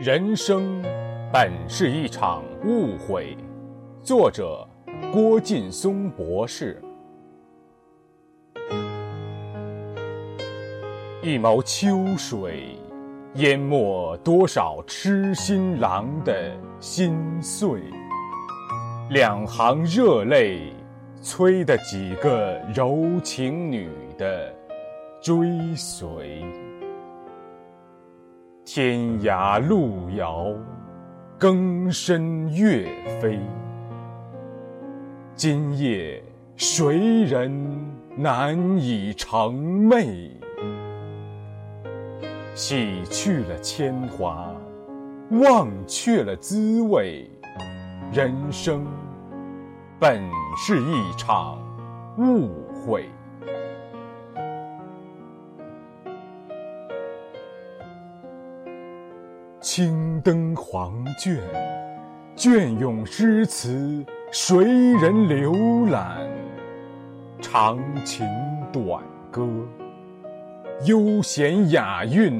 人生本是一场误会。作者：郭劲松博士。一眸秋水，淹没多少痴心郎的心碎；两行热泪，催得几个柔情女的追随。天涯路遥，更深月飞。今夜谁人难以成寐？洗去了铅华，忘却了滋味。人生本是一场误会。青灯黄卷，隽永诗词，谁人浏览？长琴短歌，悠闲雅韵，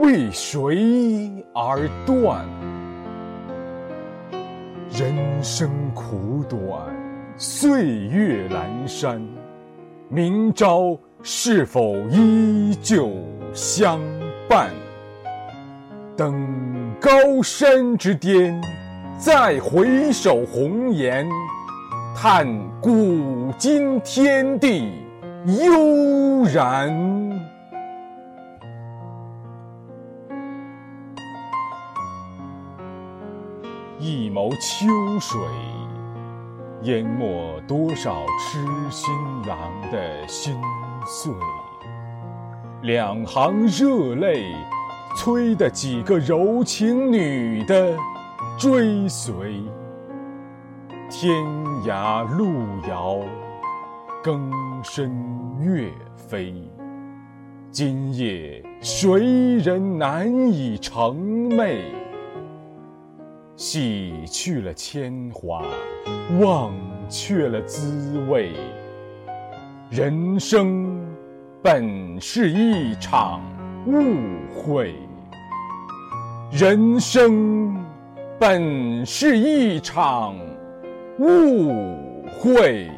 为谁而断？人生苦短，岁月阑珊，明朝是否依旧相伴？登高山之巅，再回首红颜，叹古今天地悠然。一眸秋水，淹没多少痴心郎的心碎；两行热泪。催得几个柔情女的追随，天涯路遥，更深月飞。今夜谁人难以成寐？洗去了铅华，忘却了滋味。人生本是一场。误会，人生本是一场误会。